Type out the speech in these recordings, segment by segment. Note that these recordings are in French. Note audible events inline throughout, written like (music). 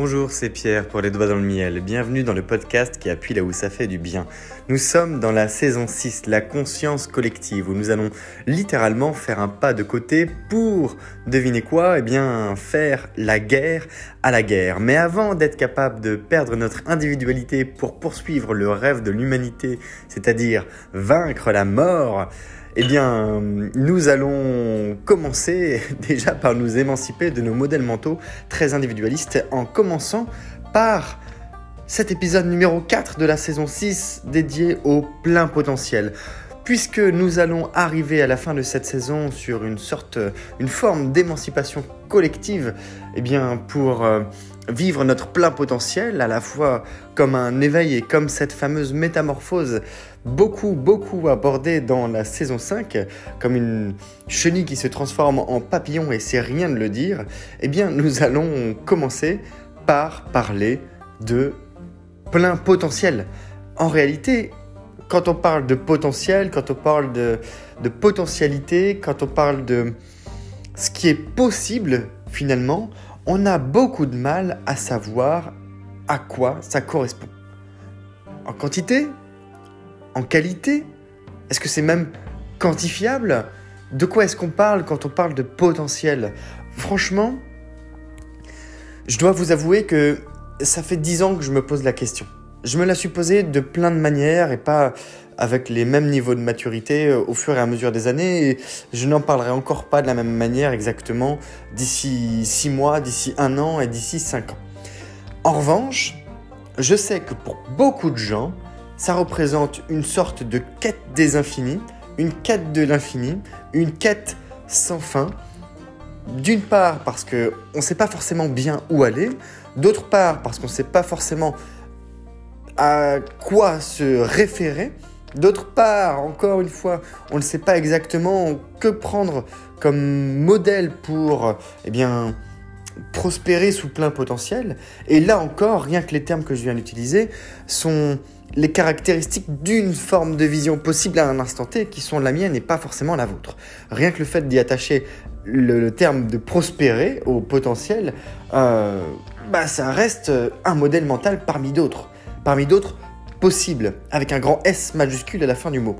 Bonjour, c'est Pierre pour les doigts dans le miel. Bienvenue dans le podcast qui appuie là où ça fait du bien. Nous sommes dans la saison 6, la conscience collective, où nous allons littéralement faire un pas de côté pour, devinez quoi, eh bien, faire la guerre à la guerre. Mais avant d'être capable de perdre notre individualité pour poursuivre le rêve de l'humanité, c'est-à-dire vaincre la mort, eh bien, nous allons commencer (laughs) déjà par nous émanciper de nos modèles mentaux très individualistes en commençant par cet épisode numéro 4 de la saison 6 dédié au plein potentiel. Puisque nous allons arriver à la fin de cette saison sur une sorte, une forme d'émancipation collective, eh bien, pour euh, vivre notre plein potentiel, à la fois comme un éveil et comme cette fameuse métamorphose beaucoup, beaucoup abordée dans la saison 5, comme une chenille qui se transforme en papillon et c'est rien de le dire, eh bien nous allons commencer par parler de plein potentiel. En réalité, quand on parle de potentiel, quand on parle de, de potentialité, quand on parle de ce qui est possible finalement, on a beaucoup de mal à savoir à quoi ça correspond. En quantité En qualité Est-ce que c'est même quantifiable? De quoi est-ce qu'on parle quand on parle de potentiel? Franchement, je dois vous avouer que ça fait dix ans que je me pose la question. Je me la suis posée de plein de manières et pas avec les mêmes niveaux de maturité euh, au fur et à mesure des années. Et je n'en parlerai encore pas de la même manière exactement d'ici 6 mois, d'ici un an et d'ici 5 ans. En revanche, je sais que pour beaucoup de gens, ça représente une sorte de quête des infinis, une quête de l'infini, une quête sans fin. D'une part parce qu'on ne sait pas forcément bien où aller, d'autre part parce qu'on ne sait pas forcément à quoi se référer, D'autre part, encore une fois, on ne sait pas exactement que prendre comme modèle pour eh bien, prospérer sous plein potentiel. Et là encore, rien que les termes que je viens d'utiliser sont les caractéristiques d'une forme de vision possible à un instant T qui sont la mienne et pas forcément la vôtre. Rien que le fait d'y attacher le, terme de prospérer au potentiel, euh, bah, ça reste un modèle mental parmi d'autres. Parmi d'autres possible, avec un grand S majuscule à la fin du mot.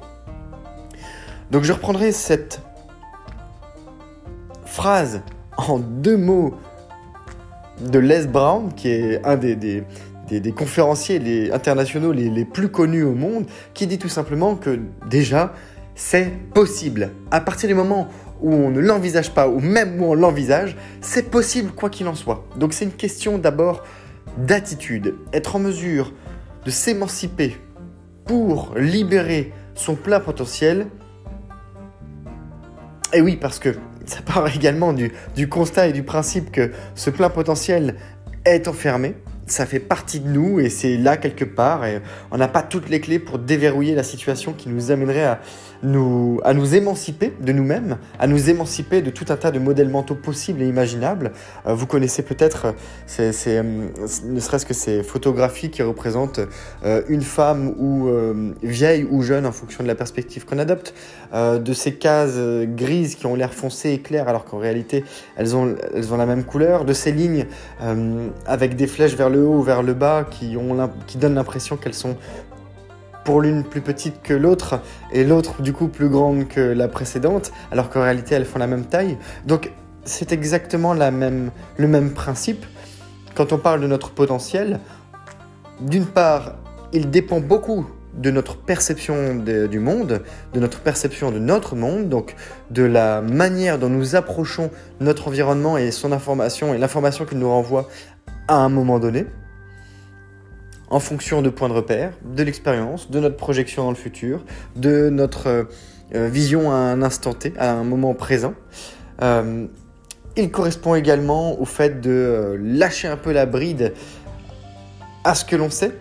Donc je reprendrai cette phrase en deux mots de Les Brown, qui est un des, conférenciers les internationaux les, plus connus au monde, qui dit tout simplement que déjà, c'est possible. À partir du moment où on ne l'envisage pas, ou même où on l'envisage, c'est possible quoi qu'il en soit. Donc c'est une question d'abord d'attitude. Être en mesure de s'émanciper pour libérer son plein potentiel. Et oui, parce que ça part (laughs) également du constat et du principe que ce plein potentiel est enfermé ça fait partie de nous et c'est là quelque part. Et on n'a pas toutes les clés pour déverrouiller la situation qui nous amènerait à à nous émanciper de nous-mêmes, à nous émanciper de tout un tas de modèles mentaux possibles et imaginables. Euh, vous connaissez peut-être, c'est, euh, ne serait-ce que ces photographies qui représentent euh, une femme ou vieille ou jeune en fonction de la perspective qu'on adopte, de ces cases grises qui ont l'air foncées et claires alors qu'en réalité elles ont, elles ont la même couleur, de ces lignes avec des flèches vers le haut ou vers le bas qui, ont qui donnent l'impression qu'elles sont pour l'une plus petite que l'autre et l'autre du coup plus grande que la précédente, alors qu'en réalité elles font la même taille. Donc c'est exactement même, le même principe. Quand on parle de notre potentiel, d'une part, il dépend beaucoup de notre perception du monde, de notre perception de notre monde, donc de la manière dont nous approchons notre environnement et son information et l'information qu'il nous renvoie à un moment donné, en fonction de points de repère, de l'expérience, de notre projection dans le futur, de notre euh, vision à un instant T, à un moment présent. Euh, il correspond également au fait de euh, lâcher un peu la bride à ce que l'on sait,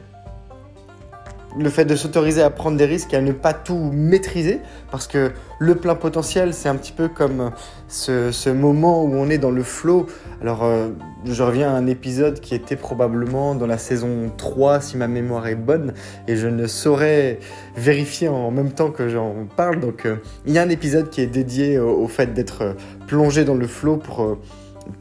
le fait de s'autoriser à prendre des risques et à ne pas tout maîtriser, parce que le plein potentiel, c'est un petit peu comme ce, moment où on est dans le flow. Alors, euh, je reviens à un épisode qui était probablement dans la saison 3, si ma mémoire est bonne, et je ne saurais vérifier en même temps que j'en parle. Donc, euh, il y a un épisode qui est dédié au, fait d'être plongé dans le flow pour... Euh,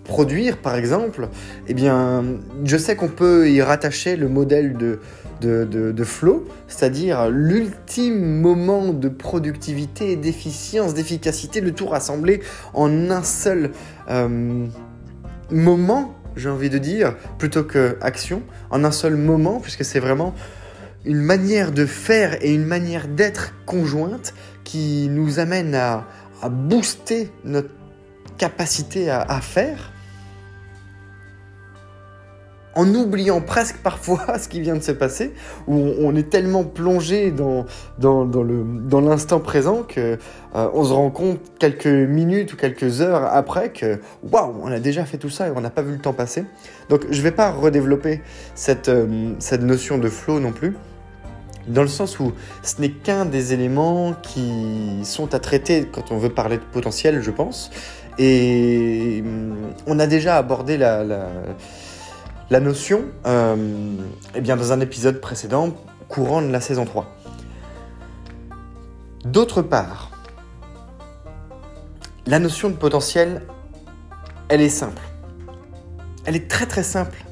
produire, par exemple, eh bien, je sais qu'on peut y rattacher le modèle de, de, flow, c'est-à-dire l'ultime moment de productivité, d'efficience, d'efficacité, le tout rassemblé en un seul euh, moment, j'ai envie de dire, plutôt que action, en un seul moment, puisque c'est vraiment une manière de faire et une manière d'être conjointe qui nous amène à, booster notre capacité à faire en oubliant presque parfois (laughs) ce qui vient de se passer, où on, est tellement plongé dans, dans, dans l'instant présent que euh, on se rend compte quelques minutes ou quelques heures après que waouh, on a déjà fait tout ça et on n'a pas vu le temps passer. Donc je ne vais pas redévelopper cette, euh, cette notion de flow non plus. Dans le sens où ce n'est qu'un des éléments qui sont à traiter quand on veut parler de potentiel, je pense. Et hum, on a déjà abordé la notion euh, eh bien, dans un épisode précédent courant de la saison 3. D'autre part, la notion de potentiel, elle est simple. Elle est très très simple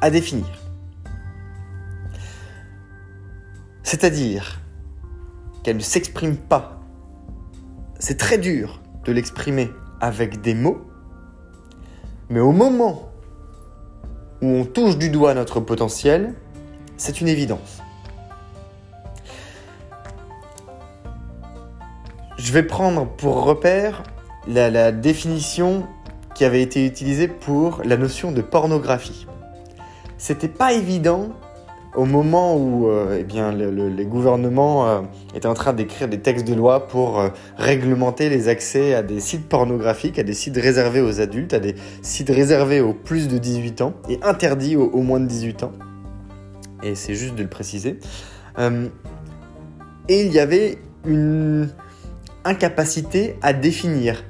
à définir. C'est-à-dire qu'elle ne s'exprime pas. C'est très dur de l'exprimer avec des mots, mais au moment où on touche du doigt notre potentiel, c'est une évidence. Je vais prendre pour repère la, définition qui avait été utilisée pour la notion de pornographie. C'était pas évident au moment où euh, eh bien, les gouvernements euh, étaient en train d'écrire des textes de loi pour euh, réglementer les accès à des sites pornographiques, à des sites réservés aux adultes, à des sites réservés aux plus de 18 ans et interdits aux, moins de 18 ans. Et c'est juste de le préciser. et il y avait une incapacité à définir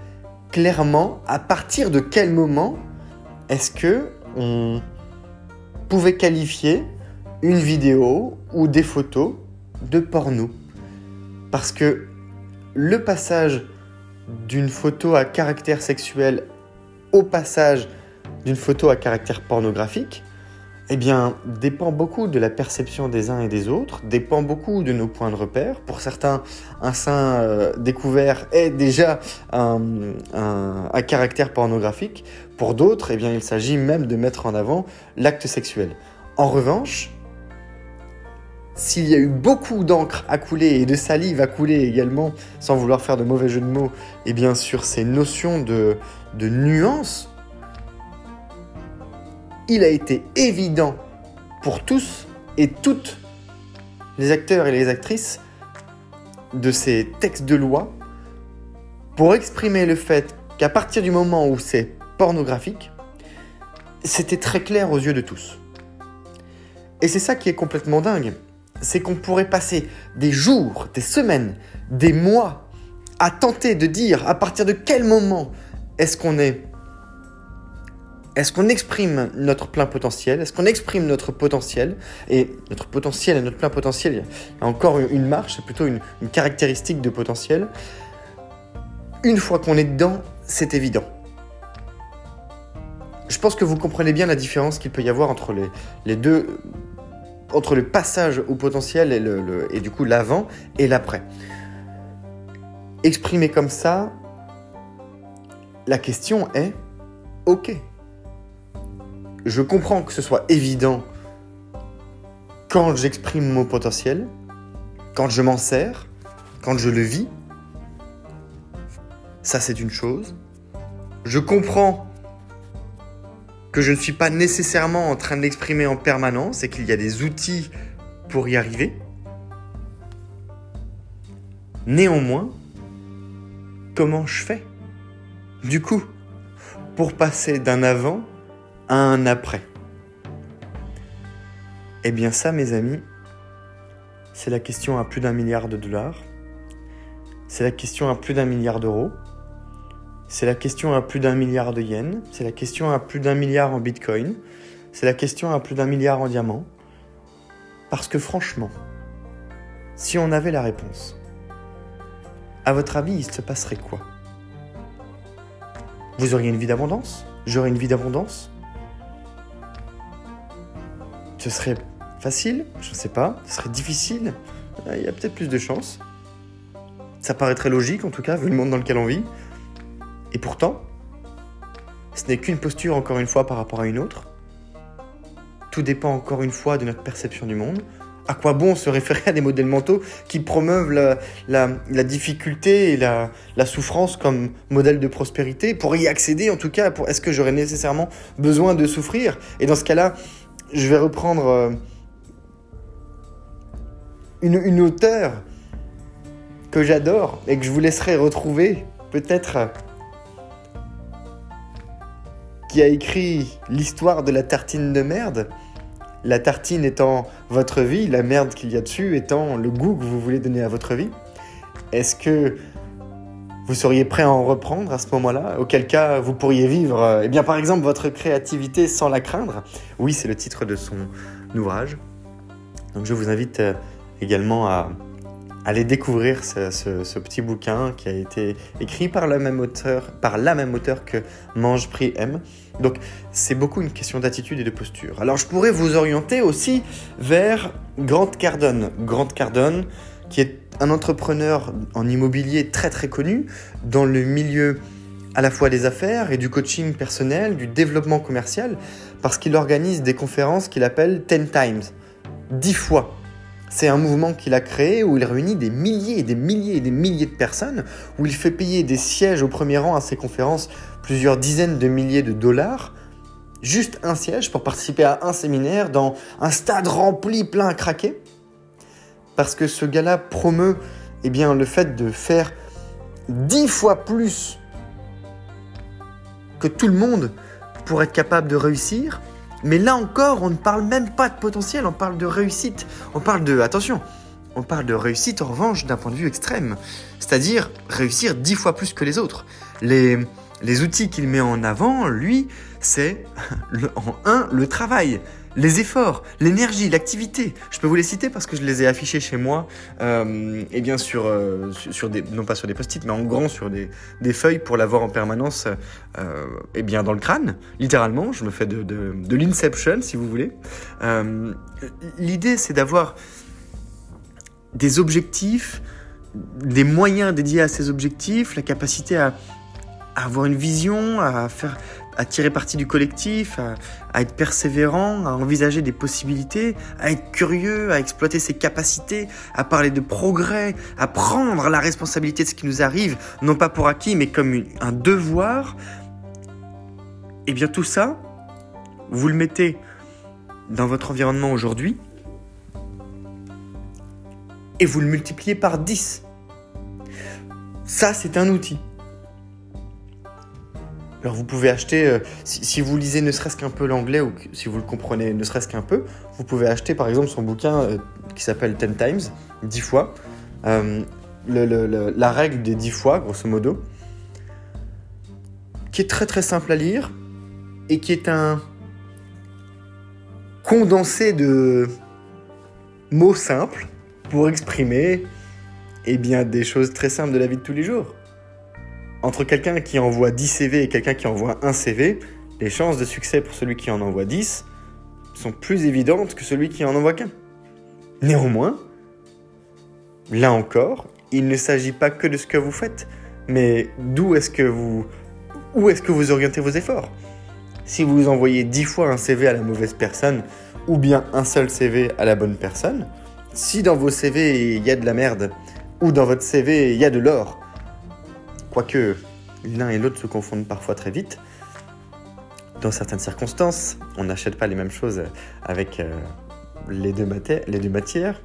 clairement à partir de quel moment est-ce que on pouvait qualifier une vidéo ou des photos de porno. Parce que le passage d'une photo à caractère sexuel au passage d'une photo à caractère pornographique, eh bien, dépend beaucoup de la perception des uns et des autres, dépend beaucoup de nos points de repère. Pour certains, un sein euh, découvert est déjà un, caractère pornographique. Pour d'autres, eh bien, il s'agit même de mettre en avant l'acte sexuel. En revanche, s'il y a eu beaucoup d'encre à couler et de salive à couler également, sans vouloir faire de mauvais jeu de mots, et bien sûr ces notions de, de nuance, il a été évident pour tous et toutes les acteurs et les actrices de ces textes de loi pour exprimer le fait qu'à partir du moment où c'est pornographique, c'était très clair aux yeux de tous. Et c'est ça qui est complètement dingue c'est qu'on pourrait passer des jours, des semaines, des mois à tenter de dire à partir de quel moment est-ce qu'on est est-ce qu'on exprime notre plein potentiel Est-ce qu'on exprime notre potentiel Et notre potentiel et notre plein potentiel, il y a encore une marche, c'est plutôt une, caractéristique de potentiel. Une fois qu'on est dedans, c'est évident. Je pense que vous comprenez bien la différence qu'il peut y avoir entre les, les deux entre le passage au potentiel et, le, et du coup l'avant et l'après. Exprimé comme ça, la question est, ok, je comprends que ce soit évident quand j'exprime mon potentiel, quand je m'en sers, quand je le vis. Ça c'est une chose. Je comprends que je ne suis pas nécessairement en train de l'exprimer en permanence et qu'il y a des outils pour y arriver. Néanmoins, comment je fais? Du coup, pour passer d'un avant à un après Eh bien ça, mes amis, c'est la question à plus d'un milliard de dollars. C'est la question à plus d'un milliard d'euros. C'est la question à plus d'un milliard de yens, c'est la question à plus d'un milliard en bitcoin, c'est la question à plus d'un milliard en diamants. Parce que franchement, si on avait la réponse, à votre avis, il se passerait quoi? Vous auriez une vie d'abondance? J'aurais une vie d'abondance? Ce serait facile? Je ne sais pas. Ce serait difficile? Il y a peut-être plus de chances. Ça paraîtrait logique en tout cas, vu le monde dans lequel on vit. Et pourtant, ce n'est qu'une posture encore une fois par rapport à une autre. Tout dépend encore une fois de notre perception du monde. À quoi bon se référer à des modèles mentaux qui promeuvent la, difficulté et la, souffrance comme modèle de prospérité? Pour y accéder, en tout cas, est-ce que j'aurais nécessairement besoin de souffrir? Et dans ce cas-là, je vais reprendre euh, une, une auteure que j'adore et que je vous laisserai retrouver peut-être qui a écrit l'histoire de la tartine de merde. La tartine étant votre vie, la merde qu'il y a dessus étant le goût que vous voulez donner à votre vie. Est-ce que vous seriez prêt à en reprendre à ce moment-là Auquel cas, vous pourriez vivre, eh bien, par exemple, votre créativité sans la craindre? Oui, c'est le titre de son ouvrage. Donc, je vous invite euh, également à aller découvrir ce, petit bouquin qui a été écrit par, même auteur, par la même auteur que Mange, Prix, M. Donc c'est beaucoup une question d'attitude et de posture. Alors je pourrais vous orienter aussi vers Grant Cardone. Grant Cardone qui est un entrepreneur en immobilier très très connu dans le milieu à la fois des affaires et du coaching personnel, du développement commercial, parce qu'il organise des conférences qu'il appelle 10 times, 10 fois c'est un mouvement qu'il a créé où il réunit des milliers et des milliers et des milliers de personnes, où il fait payer des sièges au premier rang à ses conférences plusieurs dizaines de milliers de dollars, juste un siège pour participer à un séminaire dans un stade rempli, plein à craquer. Parce que ce gars-là promeut eh bien, le fait de faire dix fois plus que tout le monde pour être capable de réussir, mais là encore, on ne parle même pas de potentiel, on parle de réussite. On parle de, attention, on parle de réussite en revanche d'un point de vue extrême. C'est-à-dire réussir dix fois plus que les autres. Les, outils qu'il met en avant, lui, c'est (laughs) en un, le travail les efforts, l'énergie, l'activité. Je peux vous les citer parce que je les ai affichés chez moi, euh, et bien sur, euh, sur non pas sur des post-it, mais en grand sur des, des feuilles pour l'avoir en permanence, euh, et bien dans le crâne, littéralement. Je me fais de, de, l'inception, si vous voulez. L'idée, c'est d'avoir des objectifs, des moyens dédiés à ces objectifs, la capacité à avoir une vision, à faire à tirer parti du collectif, à, être persévérant, à envisager des possibilités, à être curieux, à exploiter ses capacités, à parler de progrès, à prendre la responsabilité de ce qui nous arrive, non pas pour acquis, mais comme un devoir, et eh bien tout ça, vous le mettez dans votre environnement aujourd'hui, et vous le multipliez par 10. Ça, c'est un outil. Alors vous pouvez acheter, euh, si, vous lisez ne serait-ce qu'un peu l'anglais ou si vous le comprenez ne serait-ce qu'un peu, vous pouvez acheter par exemple son bouquin euh, qui s'appelle 10 times, 10 fois. Euh, la règle des 10 fois, grosso modo, qui est très très simple à lire et qui est un condensé de mots simples pour exprimer eh bien, des choses très simples de la vie de tous les jours entre quelqu'un qui envoie 10 CV et quelqu'un qui envoie un CV, les chances de succès pour celui qui en envoie 10 sont plus évidentes que celui qui en envoie qu'un. Néanmoins, là encore, il ne s'agit pas que de ce que vous faites, mais d'où est-ce que vous où est-ce que vous orientez vos efforts? Si vous envoyez 10 fois un CV à la mauvaise personne ou bien un seul CV à la bonne personne, si dans vos CV il y a de la merde ou dans votre CV il y a de l'or, Quoique l'un et l'autre se confondent parfois très vite. Dans certaines circonstances, on n'achète pas les mêmes choses avec euh, les, deux les deux matières.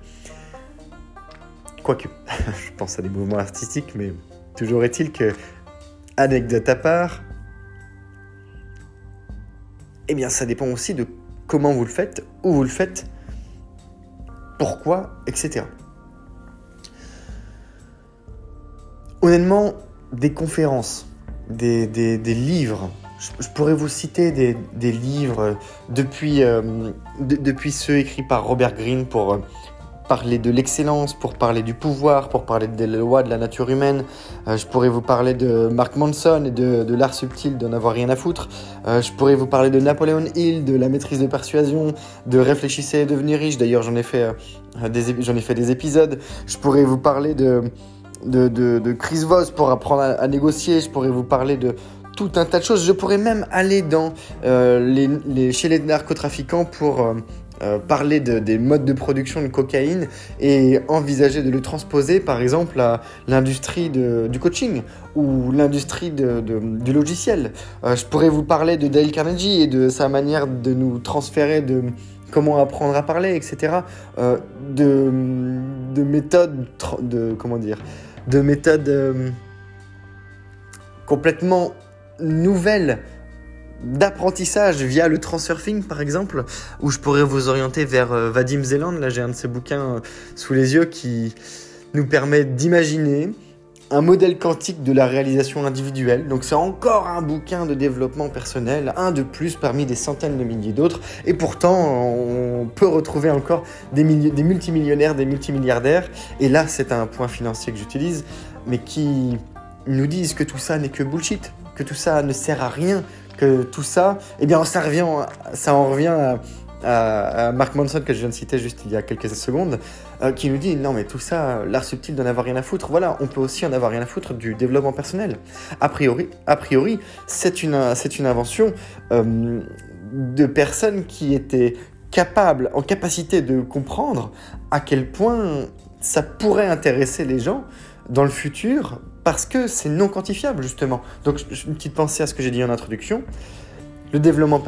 Quoique, (laughs) je pense à des mouvements artistiques, mais toujours est-il que, anecdote à part, eh bien ça dépend aussi de comment vous le faites, où vous le faites, pourquoi, etc. Honnêtement, des conférences, des, livres. Je, pourrais vous citer des, livres depuis, euh, depuis ceux écrits par Robert Greene pour, euh, parler de l'excellence, pour parler du pouvoir, pour parler des lois de la nature humaine. Euh, je pourrais vous parler de Mark Manson et de, l'art subtil d'en avoir rien à foutre. Euh, je pourrais vous parler de Napoléon Hill, de la maîtrise de persuasion, de réfléchissez et devenir riche. D'ailleurs, j'en ai des j'en ai fait des épisodes. Je pourrais vous parler de de, de, Chris Voss pour apprendre à, négocier. Je pourrais vous parler de tout un tas de choses. Je pourrais même aller dans les, les, chez les narcotrafiquants pour euh, parler des modes de production de cocaïne et envisager de le transposer par exemple à l'industrie du coaching ou l'industrie du logiciel. Euh, je pourrais vous parler de Dale Carnegie et de sa manière de nous transférer de comment apprendre à parler, etc. Euh, de, de méthodes, de comment dire, de méthodes complètement nouvelles d'apprentissage via le transurfing par exemple, où je pourrais vous orienter vers euh, Vadim Zeland. Là, j'ai un de ces bouquins euh, sous les yeux qui nous permet d'imaginer un modèle quantique de la réalisation individuelle. Donc c'est encore un bouquin de développement personnel, un de plus parmi des centaines de milliers d'autres. Et pourtant, on peut retrouver encore des, des multimillionnaires, des multimilliardaires. Et là, c'est un point financier que j'utilise, mais qui nous disent que tout ça n'est que bullshit, que tout ça ne sert à rien, que tout ça, eh bien, ça, revient, ça en revient à, Mark Manson que je viens de citer juste il y a quelques secondes, euh, qui nous dit non mais tout ça, l'art subtil d'en avoir rien à foutre. Voilà, on peut aussi en avoir rien à foutre du développement personnel. A priori, a priori, c'est une, c'est une invention euh, de personnes qui étaient capables, en capacité de comprendre à quel point ça pourrait intéresser les gens dans le futur parce que c'est non quantifiable justement. Donc une petite pensée à ce que j'ai dit en introduction. Le développement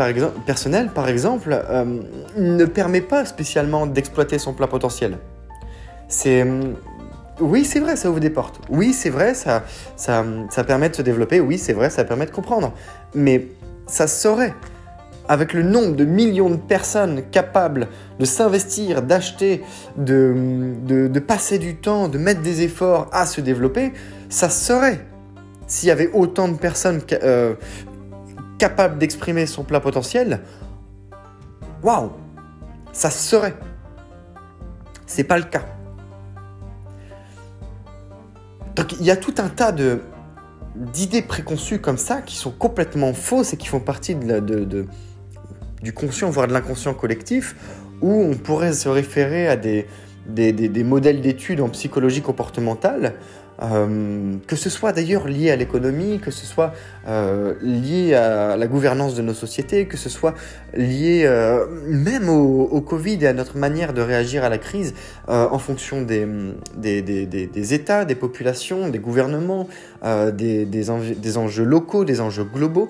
personnel, par exemple, euh, ne permet pas spécialement d'exploiter son plein potentiel. C'est oui, c'est vrai, ça ouvre des portes. Oui, c'est vrai, ça, permet de se développer. Oui, c'est vrai, ça permet de comprendre. Mais ça saurait avec le nombre de millions de personnes capables de s'investir, d'acheter, de, de, passer du temps, de mettre des efforts à se développer, ça serait, s'il y avait autant de personnes euh, capables d'exprimer son plein potentiel, waouh, ça serait. C'est pas le cas. Donc il y a tout un tas d'idées préconçues comme ça qui sont complètement fausses et qui font partie du conscient, voire de l'inconscient collectif, où on pourrait se référer à des, des, modèles d'études en psychologie comportementale, euh, que ce soit d'ailleurs lié à l'économie, que ce soit euh, lié à la gouvernance de nos sociétés, que ce soit lié euh, même au, Covid et à notre manière de réagir à la crise en fonction des, États, des populations, des gouvernements, des enjeux locaux, des enjeux globaux.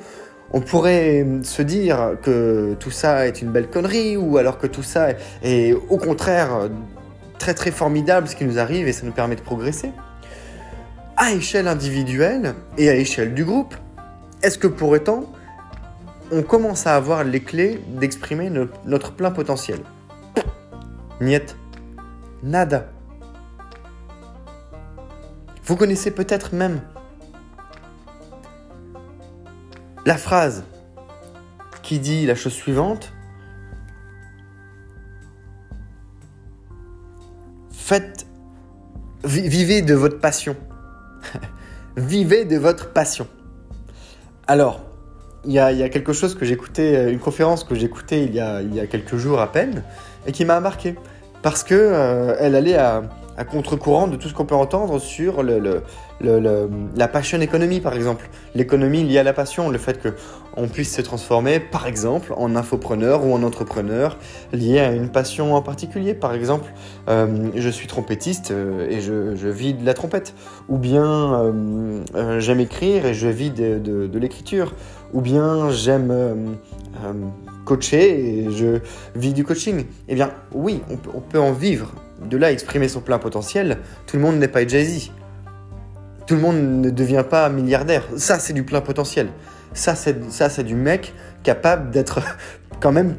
On pourrait se dire que tout ça est une belle connerie, ou alors que tout ça est au contraire très très formidable ce qui nous arrive et ça nous permet de progresser. À échelle individuelle et à échelle du groupe, est-ce que pour autant on commence à avoir les clés d'exprimer notre plein potentiel? Niet. Nada. Vous connaissez peut-être même la phrase qui dit la chose suivante Faites, vivez de votre passion. Vivez de votre passion. Alors, il y, a, quelque chose que j'écoutais, euh, une conférence que j'écoutais il, y a, quelques jours à peine, et qui m'a marqué. Parce que euh, elle allait à, à contre-courant de tout ce qu'on peut entendre sur la passion économie, par exemple. L'économie liée à la passion, le fait qu'on puisse se transformer, par exemple, en infopreneur ou en entrepreneur lié à une passion en particulier. Par exemple, euh, je suis trompettiste euh, et je, vis de la trompette. Ou bien euh, j'aime écrire et je vis de, l'écriture. Ou bien j'aime coacher et je vis du coaching. Eh bien, oui, on peut en vivre de là exprimer son plein potentiel, tout le monde n'est pas Jay-Z. Tout le monde ne devient pas milliardaire. Ça, c'est du plein potentiel. Ça, c'est, du mec capable d'être (laughs) quand même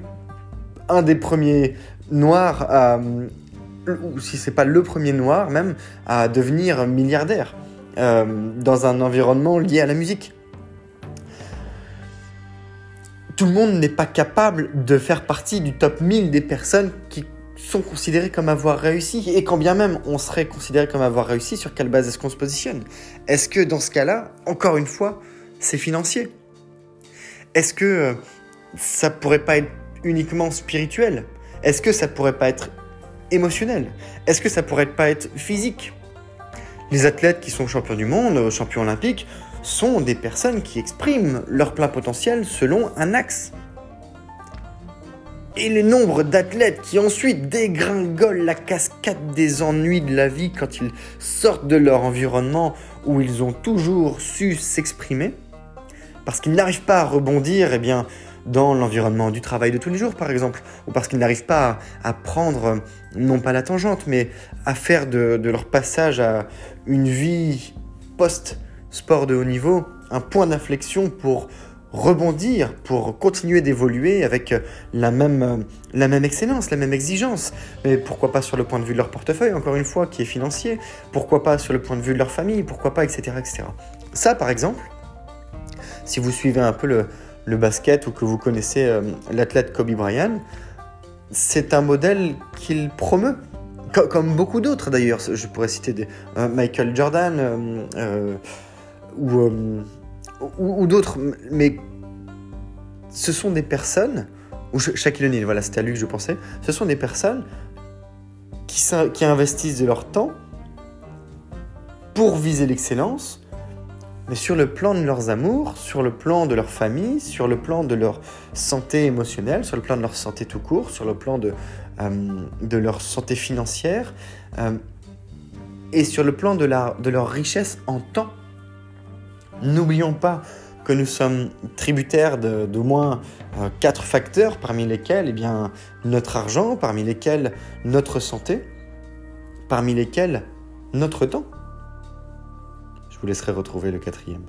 un des premiers noirs ou si c'est pas le premier noir même, à devenir milliardaire euh, dans un environnement lié à la musique. Tout le monde n'est pas capable de faire partie du top 1000 des personnes qui sont considérés comme avoir réussi. Et quand bien même on serait considéré comme avoir réussi, sur quelle base est-ce qu'on se positionne? Est-ce que dans ce cas-là, encore une fois, c'est financier? Est-ce que euh, ça pourrait pas être uniquement spirituel? Est-ce que ça pourrait pas être émotionnel? Est-ce que ça pourrait pas être physique? Les athlètes qui sont champions du monde, champions olympiques, sont des personnes qui expriment leur plein potentiel selon un axe. Et le nombre d'athlètes qui ensuite dégringolent la cascade des ennuis de la vie quand ils sortent de leur environnement où ils ont toujours su s'exprimer, parce qu'ils n'arrivent pas à rebondir, eh dans l'environnement du travail de tous les jours, par exemple, ou parce qu'ils n'arrivent pas à, prendre, non pas la tangente, mais à faire de leur passage à une vie post-sport de haut niveau un point d'inflexion pour rebondir, pour continuer d'évoluer avec la même, la même excellence, la même exigence. Mais pourquoi pas sur le point de vue de leur portefeuille, encore une fois, qui est financier? Pourquoi pas sur le point de vue de leur famille Pourquoi pas, etc. etc. Ça, par exemple, si vous suivez un peu le, basket ou que vous connaissez euh, l'athlète Kobe Bryant, c'est un modèle qu'il promeut. comme beaucoup d'autres d'ailleurs, je pourrais citer des, euh, Michael Jordan euh, ou, ou, d'autres, mais ce sont des personnes, ou Shaquille O'Neal, voilà, c'était à lui que je pensais, ce sont des personnes qui, qui investissent de leur temps pour viser l'excellence, mais sur le plan de leurs amours, sur le plan de leur famille, sur le plan de leur santé émotionnelle, sur le plan de leur santé tout court, sur le plan de, euh, leur santé financière, euh, et sur le plan de, la, de leur richesse en temps. N'oublions pas que nous sommes tributaires d'au moins euh, quatre facteurs, parmi lesquels eh bien, notre argent, parmi lesquels notre santé, parmi lesquels notre temps vous laisserai retrouver le quatrième.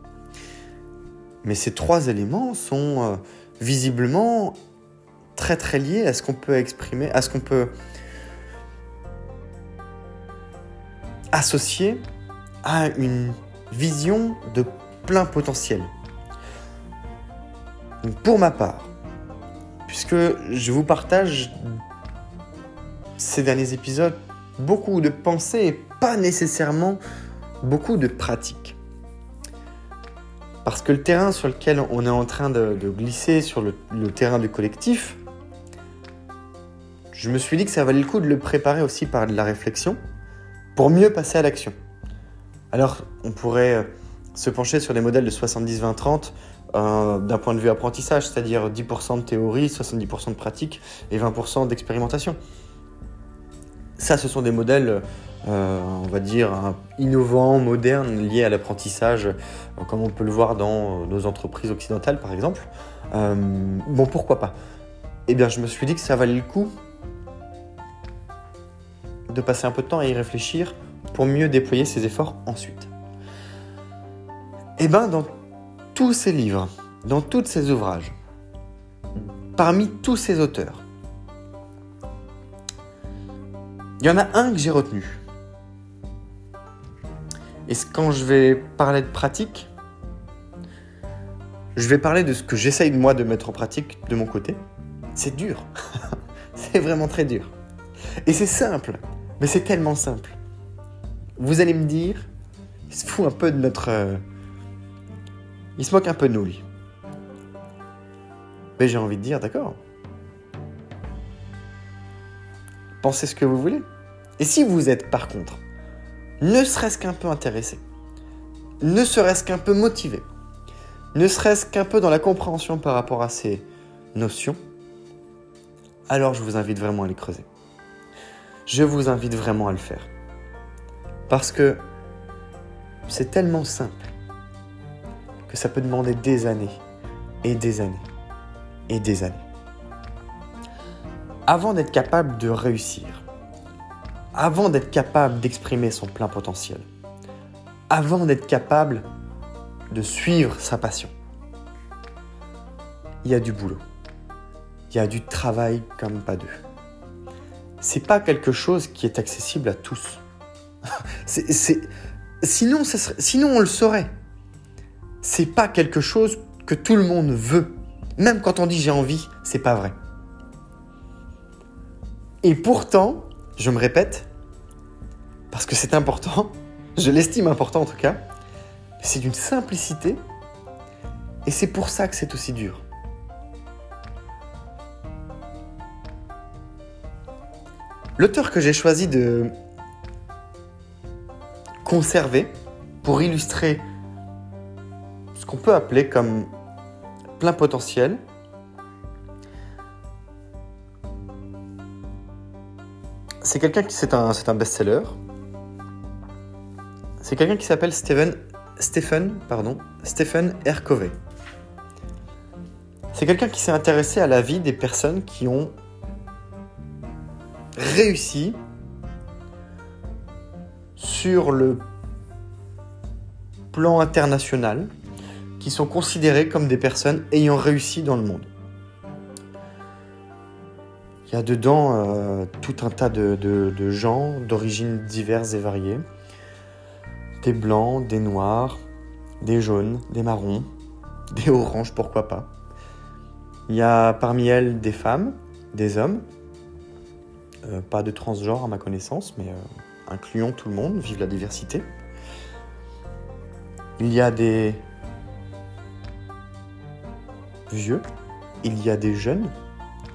Mais ces trois éléments sont euh, visiblement très très liés à ce qu'on peut exprimer, à ce qu'on peut associer à une vision de plein potentiel. pour ma part, puisque je vous partage ces derniers épisodes beaucoup de pensées et pas nécessairement beaucoup de pratiques. Parce que le terrain sur lequel on est en train de, glisser, sur le, terrain du collectif, je me suis dit que ça valait le coup de le préparer aussi par de la réflexion pour mieux passer à l'action. Alors, on pourrait euh, se pencher sur des modèles de 70-20-30 euh, d'un point de vue apprentissage, c'est-à-dire 10% de théorie, 70% de pratique et 20% d'expérimentation. Ça, ce sont des modèles euh, on va dire, innovant, moderne, lié à l'apprentissage, euh, comme on peut le voir dans euh, nos entreprises occidentales par exemple. bon, pourquoi pas? Eh bien, je me suis dit que ça valait le coup de passer un peu de temps à y réfléchir pour mieux déployer ses efforts ensuite. Eh bien, dans tous ces livres, dans tous ces ouvrages, parmi tous ces auteurs, il y en a un que j'ai retenu. Et quand je vais parler de pratique, je vais parler de ce que j'essaye moi de mettre en pratique de mon côté. C'est dur. (laughs) c'est vraiment très dur. Et c'est simple. Mais c'est tellement simple. Vous allez me dire, il se fout un peu de notre... Il se moque un peu de nous, lui. Mais j'ai envie de dire, d'accord. Pensez ce que vous voulez. Et si vous êtes, par contre, ne serait-ce qu'un peu intéressé, ne serait-ce qu'un peu motivé, ne serait-ce qu'un peu dans la compréhension par rapport à ces notions, alors je vous invite vraiment à les creuser. Je vous invite vraiment à le faire. Parce que c'est tellement simple ça peut demander des années et des années et des années. Avant d'être capable de réussir, avant d'être capable d'exprimer son plein potentiel, avant d'être capable de suivre sa passion. Il y a du boulot. Il y a du travail comme pas deux. C'est pas quelque chose qui est accessible à tous. (laughs) Sinon, Sinon, on le saurait. C'est pas quelque chose que tout le monde veut. Même quand on dit j'ai envie, c'est pas vrai. Et pourtant, je me répète, parce que c'est important, (laughs) je l'estime important en tout cas, c'est d'une simplicité, et c'est pour ça que c'est aussi dur. L'auteur que j'ai choisi de conserver pour illustrer ce qu'on peut appeler comme plein potentiel, c'est quelqu'un qui c'est un, un best-seller. C'est quelqu'un qui s'appelle Stephen, Stephen, Stephen R. C'est quelqu'un qui s'est intéressé à la vie des personnes qui ont réussi sur le plan international, qui sont considérées comme des personnes ayant réussi dans le monde. Il y a dedans euh, tout un tas de, de gens d'origines diverses et variées. Des blancs, des noirs, des jaunes, des marrons, (laughs) des oranges, pourquoi pas. Il y a parmi elles des femmes, des hommes, euh, pas de transgenre à ma connaissance, mais euh, incluant tout le monde, vive la diversité. Il y a des vieux, il y a des jeunes,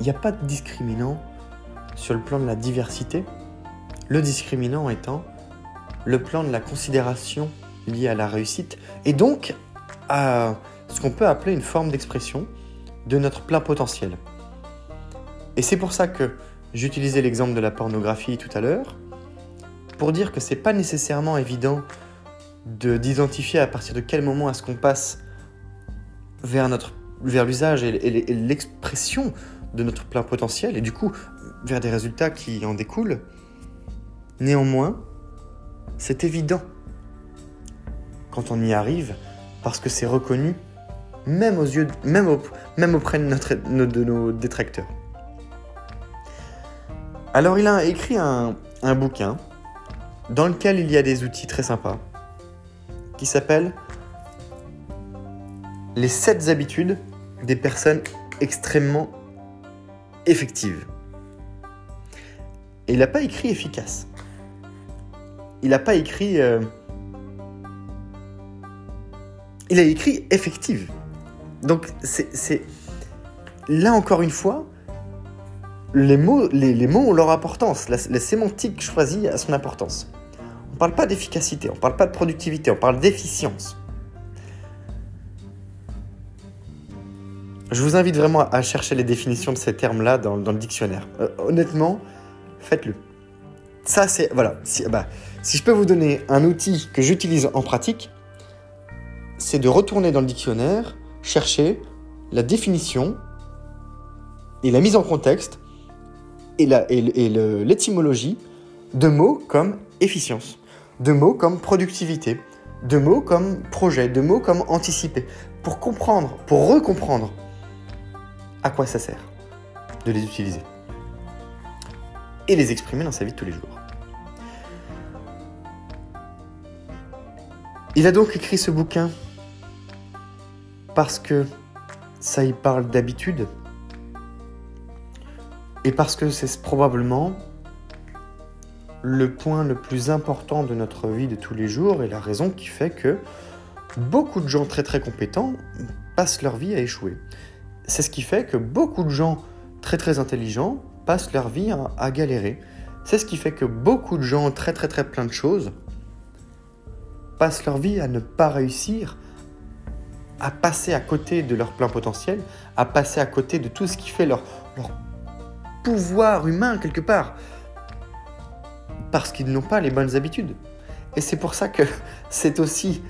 il n'y a pas de discriminant sur le plan de la diversité. Le discriminant étant le plan de la considération liée à la réussite et donc à ce qu'on peut appeler une forme d'expression de notre plein potentiel. Et c'est pour ça que j'utilisais l'exemple de la pornographie tout à l'heure, pour dire que c'est pas nécessairement évident de d'identifier à partir de quel moment est-ce qu'on passe vers notre vers l'usage et, l'expression de notre plein potentiel et du coup vers des résultats qui en découlent. Néanmoins, c'est évident quand on y arrive parce que c'est reconnu même aux yeux même, auprès de, nos détracteurs. Alors il a écrit un, un bouquin dans lequel il y a des outils très sympas qui s'appelle Les 7 habitudes des personnes extrêmement effectives. Et il n'a pas écrit efficace. Il n'a pas écrit... Euh, il a écrit effective. Donc c'est... Là encore une fois, les mots, les, mots ont leur importance. La, sémantique choisie a son importance. On ne parle pas d'efficacité, on ne parle pas de productivité, on parle d'efficience. Je vous invite vraiment à chercher les définitions de ces termes-là dans, le dictionnaire. Euh, honnêtement, faites-le. Ça, c'est. Voilà. Si, bah, si je peux vous donner un outil que j'utilise en pratique, c'est de retourner dans le dictionnaire, chercher la définition et la mise en contexte et l'étymologie de mots comme efficience, de mots comme productivité, de mots comme projet, de mots comme anticiper, pour comprendre, pour recomprendre à quoi ça sert de les utiliser et les exprimer dans sa vie de tous les jours. Il a donc écrit ce bouquin parce que ça y parle d'habitude, et parce que c'est probablement le point le plus important de notre vie de tous les jours et la raison qui fait que beaucoup de gens très très compétents passent leur vie à échouer. C'est ce qui fait que beaucoup de gens très très intelligents passent leur vie à, galérer. C'est ce qui fait que beaucoup de gens très très très plein de choses passent leur vie à ne pas réussir, à passer à côté de leur plein potentiel, à passer à côté de tout ce qui fait leur, leur pouvoir humain quelque part. Parce qu'ils n'ont pas les bonnes habitudes. Et c'est pour ça que (laughs) c'est aussi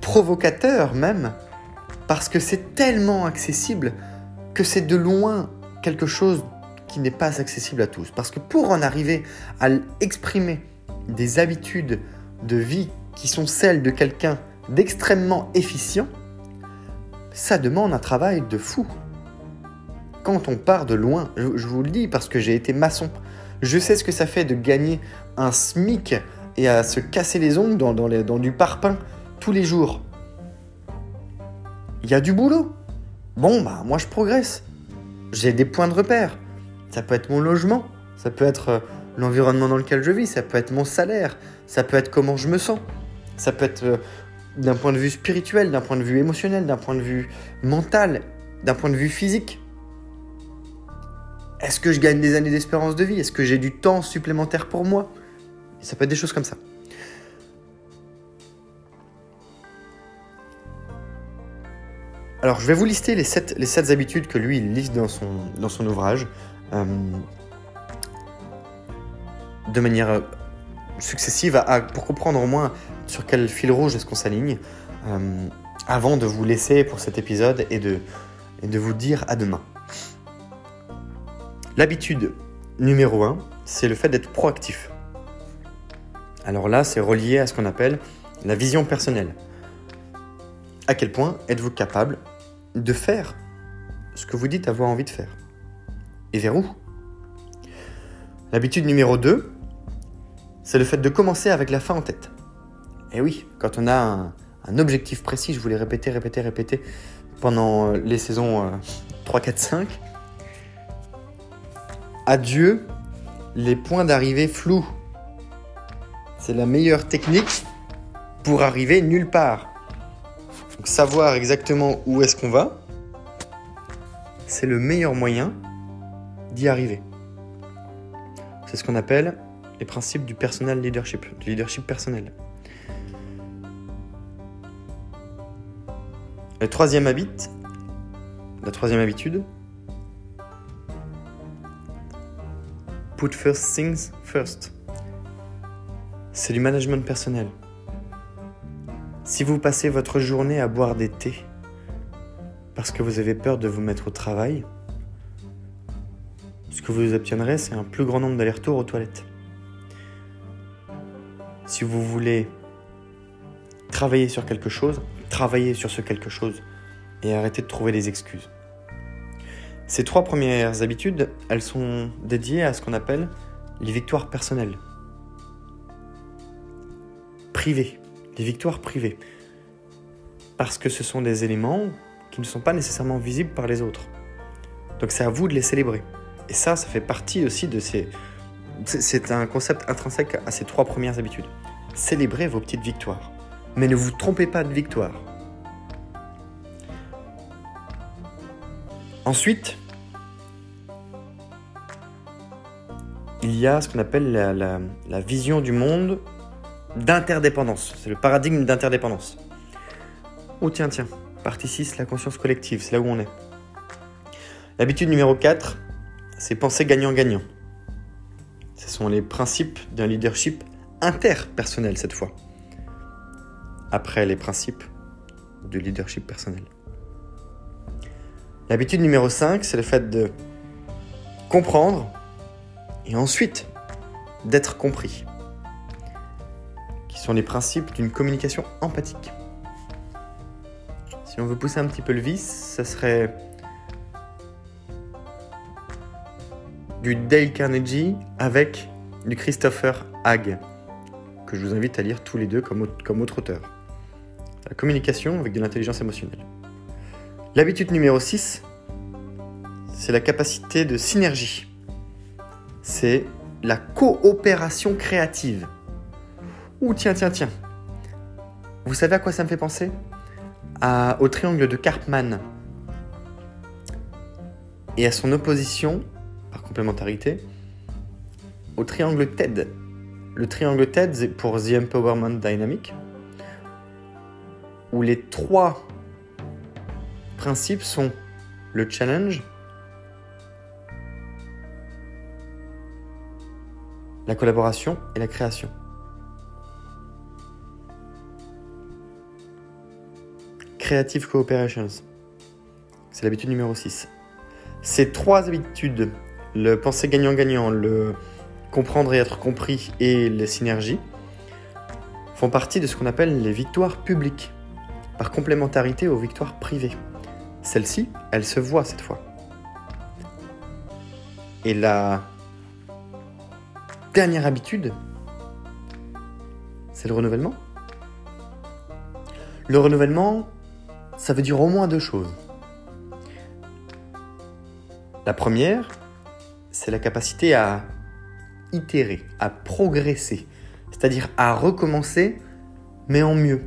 provocateur même, parce que c'est tellement accessible que c'est de loin quelque chose qui n'est pas accessible à tous. Parce que pour en arriver à exprimer des habitudes de vie qui sont celles de quelqu'un d'extrêmement efficient, ça demande un travail de fou quand on part de loin, je, vous le dis parce que j'ai été maçon, je sais ce que ça fait de gagner un SMIC et à se casser les ongles dans, du parpaing tous les jours. Il y a du boulot. Bon, bah moi je progresse. J'ai des points de repère. Ça peut être mon logement, Ça peut être euh, l'environnement dans lequel je vis, ça peut être mon salaire, ça peut être comment je me sens, ça peut être euh, d'un point de vue spirituel, d'un point de vue émotionnel, d'un point de vue mental, d'un point de vue physique. Est-ce que je gagne des années d'espérance de vie? Est-ce que j'ai du temps supplémentaire pour moi? Ça peut être des choses comme ça. Alors, je vais vous lister les 7 les habitudes que lui, il liste dans son, ouvrage. Euh, de manière euh, successive pour comprendre au moins sur quel fil rouge est-ce qu'on s'aligne euh, avant de vous laisser pour cet épisode et de, de vous dire à demain. L'habitude numéro 1, c'est le fait d'être proactif. Alors là, c'est relié à ce qu'on appelle la vision personnelle. À quel point êtes-vous capable de faire ce que vous dites avoir envie de faire Et vers où? L'habitude numéro 2, c'est le fait de commencer avec la fin en tête. Et oui, quand on a un, objectif précis, je voulais répéter, répéter, répéter pendant euh, les saisons 3, 4, 5, adieu les points d'arrivée flous. C'est la meilleure technique pour arriver nulle part. Donc savoir exactement où est-ce qu'on va, c'est le meilleur moyen d'y arriver. C'est ce qu'on appelle les principes du personnel leadership, du leadership personnel. Le troisième habit, la troisième habitude, put first things first. C'est du management personnel. Si vous passez votre journée à boire des thés parce que vous avez peur de vous mettre au travail, ce que vous obtiendrez, c'est un plus grand nombre d'allers-retours aux toilettes. Si vous voulez travailler sur quelque chose, travaillez sur ce quelque chose et arrêtez de trouver des excuses. Ces trois premières habitudes, elles sont dédiées à ce qu'on appelle les victoires personnelles. Privées, les victoires privées. Parce que ce sont des éléments qui ne sont pas nécessairement visibles par les autres. Donc c'est à vous de les célébrer. Et ça, ça fait partie aussi de ces, c'est un concept intrinsèque à ces trois premières habitudes. Célébrez vos petites victoires. Mais ne vous trompez pas de victoire. Ensuite, il y a ce qu'on appelle la, vision du monde d'interdépendance. C'est le paradigme d'interdépendance. Oh tiens, tiens, partie 6, la conscience collective, c'est là où on est. L'habitude numéro 4, c'est penser gagnant-gagnant. Ce sont les principes d'un leadership interpersonnel cette fois. Après les principes du leadership personnel. L'habitude numéro 5, c'est le fait de comprendre et ensuite d'être compris, qui sont les principes d'une communication empathique. Si on veut pousser un petit peu le vice, ça serait du Dale Carnegie avec du Christopher Hague, que je vous invite à lire tous les deux comme, comme autre auteur. La communication avec de l'intelligence émotionnelle. L'habitude numéro 6, c'est la capacité de synergie. C'est la coopération créative. Ouh, tiens, tiens, tiens. Vous savez à quoi ça me fait penser? Au triangle de Karpman. Et à son opposition, par complémentarité, au triangle TED. Le triangle TED pour The Empowerment Dynamic, où les trois principes sont le challenge, la collaboration et la création. Creative Cooperations. C'est l'habitude numéro 6. Ces trois habitudes, le penser gagnant-gagnant, le comprendre et être compris et les synergies, font partie de ce qu'on appelle les victoires publiques, par complémentarité aux victoires privées. Celle-ci, elle se voit cette fois. Et la dernière habitude, c'est le renouvellement. Le renouvellement, ça veut dire au moins deux choses. La première, c'est la capacité à itérer, à progresser, c'est-à-dire à recommencer, mais en mieux.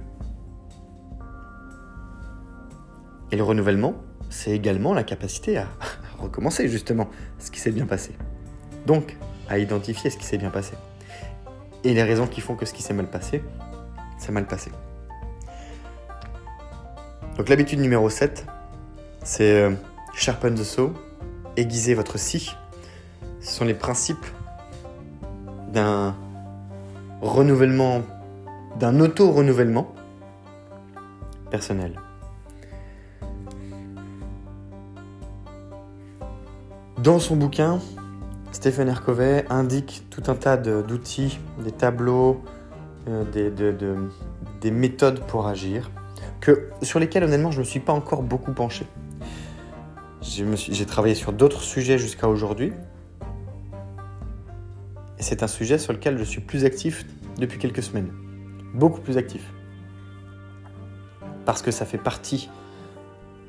Et le renouvellement, c'est également la capacité à (laughs) recommencer justement ce qui s'est bien passé. Donc, à identifier ce qui s'est bien passé. Et les raisons qui font que ce qui s'est mal passé, c'est mal passé. Donc l'habitude numéro 7, c'est euh, sharpen the saw, aiguiser votre scie. Ce sont les principes d'un renouvellement, d'un auto-renouvellement personnel. Dans son bouquin, Stephen R. Covey indique tout un tas d'outils, des tableaux, euh, des, méthodes pour agir, sur lesquels honnêtement je ne me suis pas encore beaucoup penché. J'ai travaillé sur d'autres sujets jusqu'à aujourd'hui, et c'est un sujet sur lequel je suis plus actif depuis quelques semaines. Beaucoup plus actif. Parce que ça fait partie,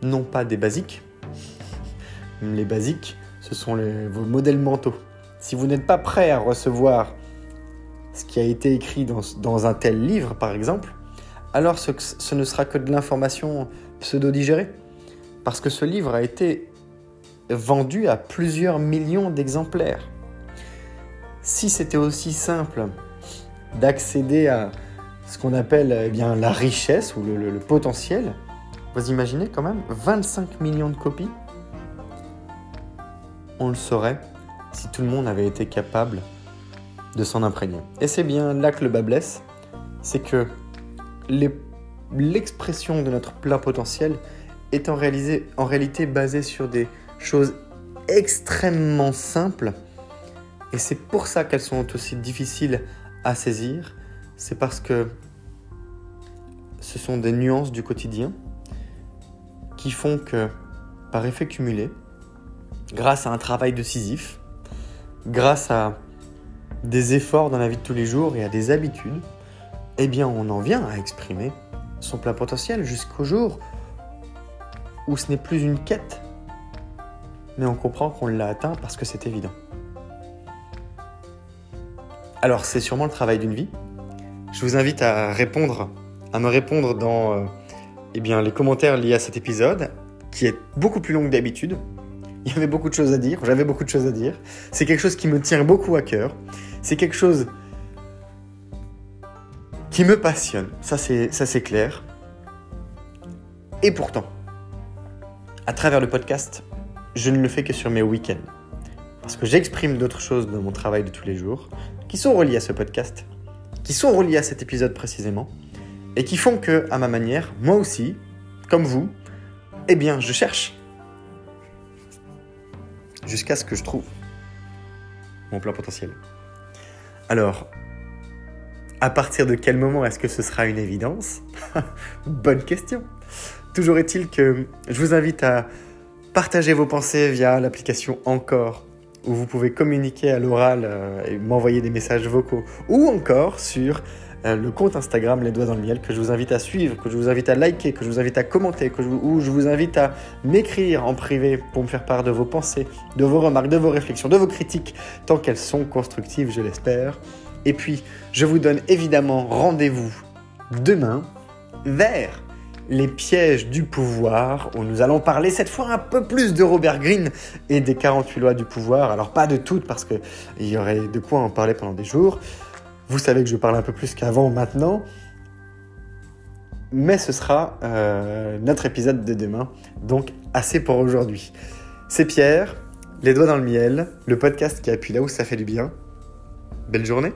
non pas des basiques, (laughs) les basiques, ce sont vos modèles mentaux. Si vous n'êtes pas prêt à recevoir ce qui a été écrit dans, un tel livre, par exemple, alors ce, ne sera que de l'information pseudo-digérée. Parce que ce livre a été vendu à plusieurs millions d'exemplaires. Si c'était aussi simple d'accéder à ce qu'on appelle eh bien, la richesse ou le, le potentiel, vous imaginez quand même 25 millions de copies on le saurait si tout le monde avait été capable de s'en imprégner. Et c'est bien là que le bas blesse, c'est que l'expression de notre plein potentiel est en, en réalité basée sur des choses extrêmement simples. Et c'est pour ça qu'elles sont aussi difficiles à saisir. C'est parce que ce sont des nuances du quotidien qui font que, par effet cumulé, grâce à un travail décisif, grâce à des efforts dans la vie de tous les jours et à des habitudes, eh bien on en vient à exprimer son plein potentiel jusqu'au jour où ce n'est plus une quête, mais on comprend qu'on l'a atteint parce que c'est évident. Alors c'est sûrement le travail d'une vie. Je vous invite à répondre, à me répondre dans euh, eh bien, les commentaires liés à cet épisode, qui est beaucoup plus long que d'habitude, il y avait beaucoup de choses à dire, j'avais beaucoup de choses à dire. C'est quelque chose qui me tient beaucoup à cœur. C'est quelque chose qui me passionne, ça c'est, clair. Et pourtant, à travers le podcast, je ne le fais que sur mes week-ends. Parce que j'exprime d'autres choses dans mon travail de tous les jours, qui sont reliées à ce podcast, qui sont reliées à cet épisode précisément, et qui font que, à ma manière, moi aussi, comme vous, eh bien, je cherche jusqu'à ce que je trouve mon plein potentiel. Alors, à partir de quel moment est-ce que ce sera une évidence (laughs) Bonne question. Toujours est-il que je vous invite à partager vos pensées via l'application Encore, où vous pouvez communiquer à l'oral euh, et m'envoyer des messages vocaux, ou encore sur euh, le compte Instagram Les Doigts dans le Miel que je vous invite à suivre, que je vous invite à liker, que je vous invite à commenter, que ou je vous invite à m'écrire en privé pour me faire part de vos pensées, de vos remarques, de vos réflexions, de vos critiques, tant qu'elles sont constructives, je l'espère. Et puis, je vous donne évidemment rendez-vous demain vers les pièges du pouvoir, où nous allons parler cette fois un peu plus de Robert Greene et des 48 lois du pouvoir. Alors pas de toutes parce qu'il y aurait de quoi en parler pendant des jours. Vous savez que je parle un peu plus qu'avant maintenant. Mais ce sera euh, notre épisode de demain. Donc assez pour aujourd'hui. C'est Pierre, les doigts dans le miel, le podcast qui appuie là où ça fait du bien. Belle journée